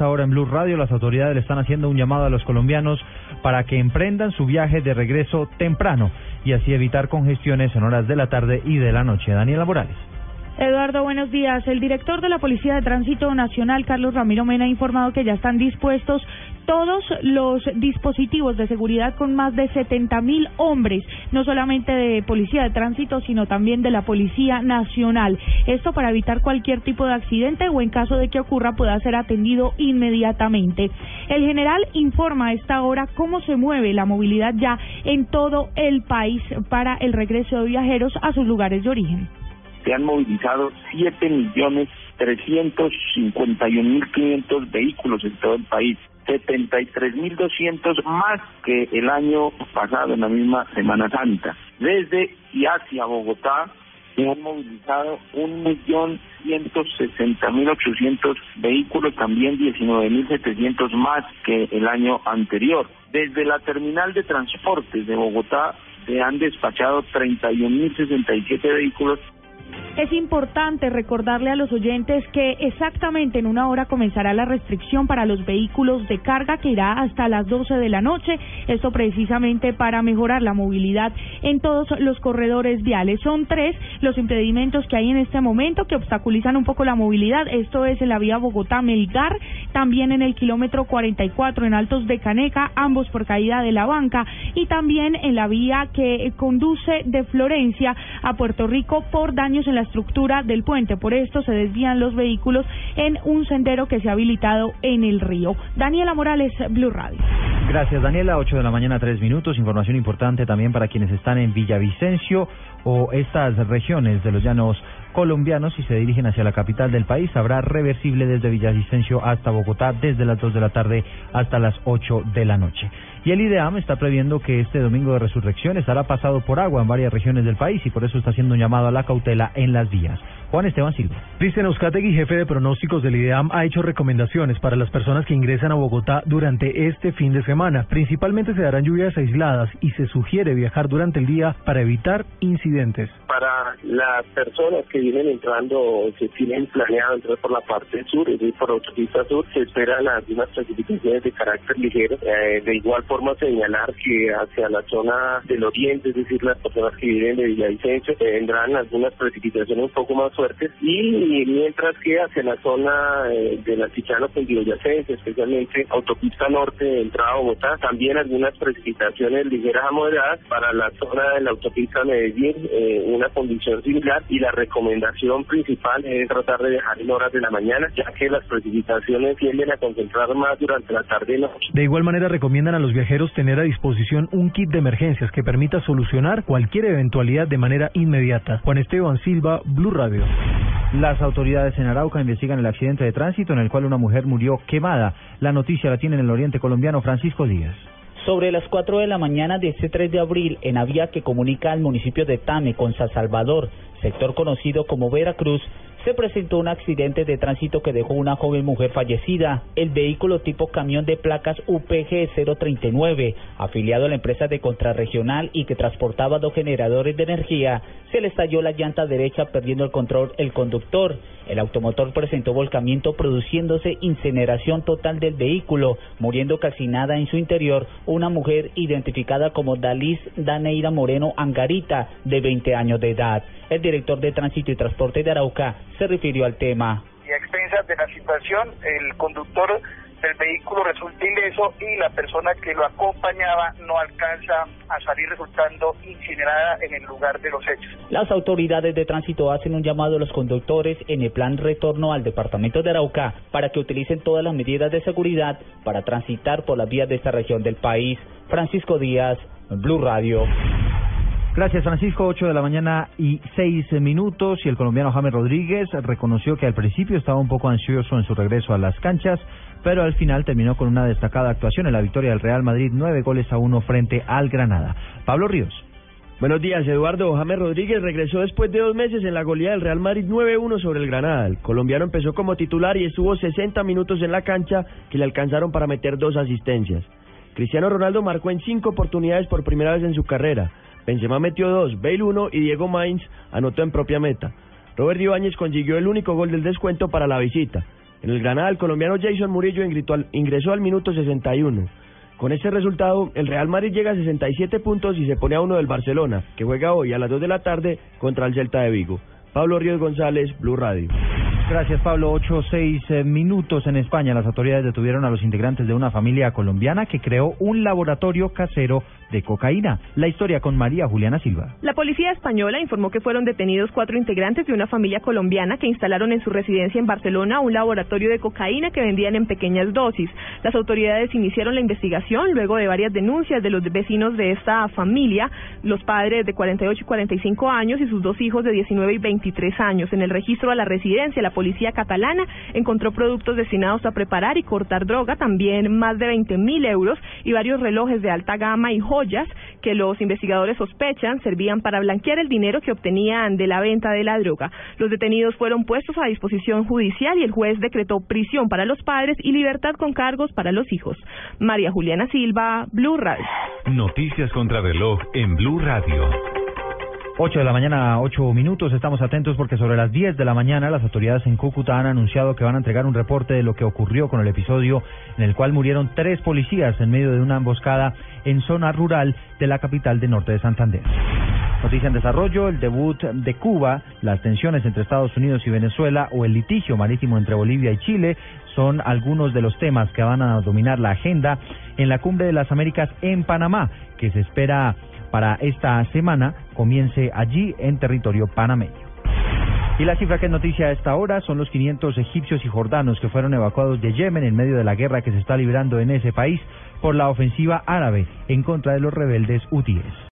Ahora en Blue Radio las autoridades le están haciendo un llamado a los colombianos para que emprendan su viaje de regreso temprano y así evitar congestiones en horas de la tarde y de la noche. Daniela Morales. Eduardo, buenos días. El director de la Policía de Tránsito Nacional, Carlos Ramiro Mena, ha informado que ya están dispuestos todos los dispositivos de seguridad con más de 70 mil hombres, no solamente de Policía de Tránsito, sino también de la Policía Nacional. Esto para evitar cualquier tipo de accidente o en caso de que ocurra pueda ser atendido inmediatamente. El general informa a esta hora cómo se mueve la movilidad ya en todo el país para el regreso de viajeros a sus lugares de origen se han movilizado 7.351.500 vehículos en todo el país. 73.200 más que el año pasado en la misma Semana Santa. Desde y hacia Bogotá se han movilizado 1.160.800 vehículos, también 19.700 más que el año anterior. Desde la terminal de transportes de Bogotá se han despachado 31.067 vehículos es importante recordarle a los oyentes que exactamente en una hora comenzará la restricción para los vehículos de carga que irá hasta las 12 de la noche. Esto precisamente para mejorar la movilidad en todos los corredores viales. Son tres los impedimentos que hay en este momento que obstaculizan un poco la movilidad. Esto es en la vía Bogotá-Melgar, también en el kilómetro 44 en Altos de Caneca, ambos por caída de la banca, y también en la vía que conduce de Florencia a Puerto Rico por daños en la estructura del puente. Por esto se desvían los vehículos en un sendero que se ha habilitado en el río. Daniela Morales, Blue Radio. Gracias, Daniela. 8 de la mañana, 3 minutos. Información importante también para quienes están en Villavicencio o estas regiones de los llanos colombianos y se dirigen hacia la capital del país. Habrá reversible desde Villavicencio hasta Bogotá desde las 2 de la tarde hasta las 8 de la noche. Y el IDEAM está previendo que este domingo de resurrección estará pasado por agua en varias regiones del país y por eso está haciendo un llamado a la cautela en las vías. Juan Esteban Silva. Cristian Euskategui, jefe de pronósticos del IDEAM, ha hecho recomendaciones para las personas que ingresan a Bogotá durante este fin de semana. Principalmente se darán lluvias aisladas y se sugiere viajar durante el día para evitar incidentes. Para las personas que vienen entrando, que tienen planeado entrar por la parte sur, es decir, por autopista sur, se esperan algunas precipitaciones de carácter ligero. Eh, de igual forma señalar que hacia la zona del oriente, es decir, las personas que viven de Villavicencio, tendrán algunas precipitaciones un poco más fuertes y mientras que hacia la zona eh, de la Tichano Yacense, especialmente autopista norte entrada a Bogotá, también algunas precipitaciones ligeras a moderadas para la zona de la autopista Medellín, eh, una condición similar y la recomendación principal es tratar de dejar en horas de la mañana, ya que las precipitaciones tienden a concentrar más durante la tarde y noche. De igual manera recomiendan a los viajeros tener a disposición un kit de emergencias que permita solucionar cualquier eventualidad de manera inmediata. Juan Esteban Silva, Blue Radio. Las autoridades en Arauca investigan el accidente de tránsito en el cual una mujer murió quemada. La noticia la tiene en el oriente colombiano Francisco Díaz. Sobre las 4 de la mañana de este 3 de abril, en la vía que comunica al municipio de Tame con San Salvador, sector conocido como Veracruz, se presentó un accidente de tránsito que dejó una joven mujer fallecida. El vehículo tipo camión de placas UPG 039, afiliado a la empresa de contrarregional y que transportaba dos generadores de energía, se le estalló la llanta derecha perdiendo el control el conductor. El automotor presentó volcamiento produciéndose incineración total del vehículo, muriendo calcinada en su interior una mujer identificada como Dalis Daneira Moreno Angarita, de 20 años de edad. El director de Tránsito y Transporte de Arauca se refirió al tema. Y a expensas de la situación, el conductor del vehículo resulta ileso y la persona que lo acompañaba no alcanza a salir resultando incinerada en el lugar de los hechos. Las autoridades de tránsito hacen un llamado a los conductores en el plan retorno al departamento de Arauca para que utilicen todas las medidas de seguridad para transitar por las vías de esta región del país. Francisco Díaz, Blue Radio. Gracias, Francisco. Ocho de la mañana y seis minutos. Y el colombiano James Rodríguez reconoció que al principio estaba un poco ansioso en su regreso a las canchas, pero al final terminó con una destacada actuación en la victoria del Real Madrid, nueve goles a uno frente al Granada. Pablo Ríos. Buenos días, Eduardo. James Rodríguez regresó después de dos meses en la goleada del Real Madrid 9-1 sobre el Granada. El colombiano empezó como titular y estuvo 60 minutos en la cancha que le alcanzaron para meter dos asistencias. Cristiano Ronaldo marcó en cinco oportunidades por primera vez en su carrera. Benzema metió dos, Bale uno y Diego Mainz anotó en propia meta. Robert Ibáñez consiguió el único gol del descuento para la visita. En el Granada, el colombiano Jason Murillo ingresó al minuto 61. Con este resultado, el Real Madrid llega a 67 puntos y se pone a uno del Barcelona, que juega hoy a las 2 de la tarde contra el Celta de Vigo. Pablo Ríos González, Blue Radio. Gracias, Pablo. Ocho seis eh, minutos en España. Las autoridades detuvieron a los integrantes de una familia colombiana que creó un laboratorio casero de cocaína. La historia con María Juliana Silva. La policía española informó que fueron detenidos cuatro integrantes de una familia colombiana que instalaron en su residencia en Barcelona un laboratorio de cocaína que vendían en pequeñas dosis. Las autoridades iniciaron la investigación luego de varias denuncias de los vecinos de esta familia, los padres de 48 y 45 años y sus dos hijos de 19 y 23 años. En el registro de la residencia, la policía catalana encontró productos destinados a preparar y cortar droga, también más de 20 mil euros y varios relojes de alta gama y que los investigadores sospechan servían para blanquear el dinero que obtenían de la venta de la droga. Los detenidos fueron puestos a disposición judicial y el juez decretó prisión para los padres y libertad con cargos para los hijos. María Juliana Silva, Blue Radio. Noticias contra reloj en Blue Radio. 8 de la mañana, 8 minutos. Estamos atentos porque sobre las 10 de la mañana las autoridades en Cúcuta han anunciado que van a entregar un reporte de lo que ocurrió con el episodio en el cual murieron tres policías en medio de una emboscada en zona rural de la capital de norte de Santander. Noticia en desarrollo, el debut de Cuba, las tensiones entre Estados Unidos y Venezuela o el litigio marítimo entre Bolivia y Chile son algunos de los temas que van a dominar la agenda en la Cumbre de las Américas en Panamá, que se espera para esta semana comience allí en territorio panameño. Y la cifra que es noticia a esta hora son los 500 egipcios y jordanos que fueron evacuados de Yemen en medio de la guerra que se está librando en ese país por la ofensiva árabe en contra de los rebeldes hutíes.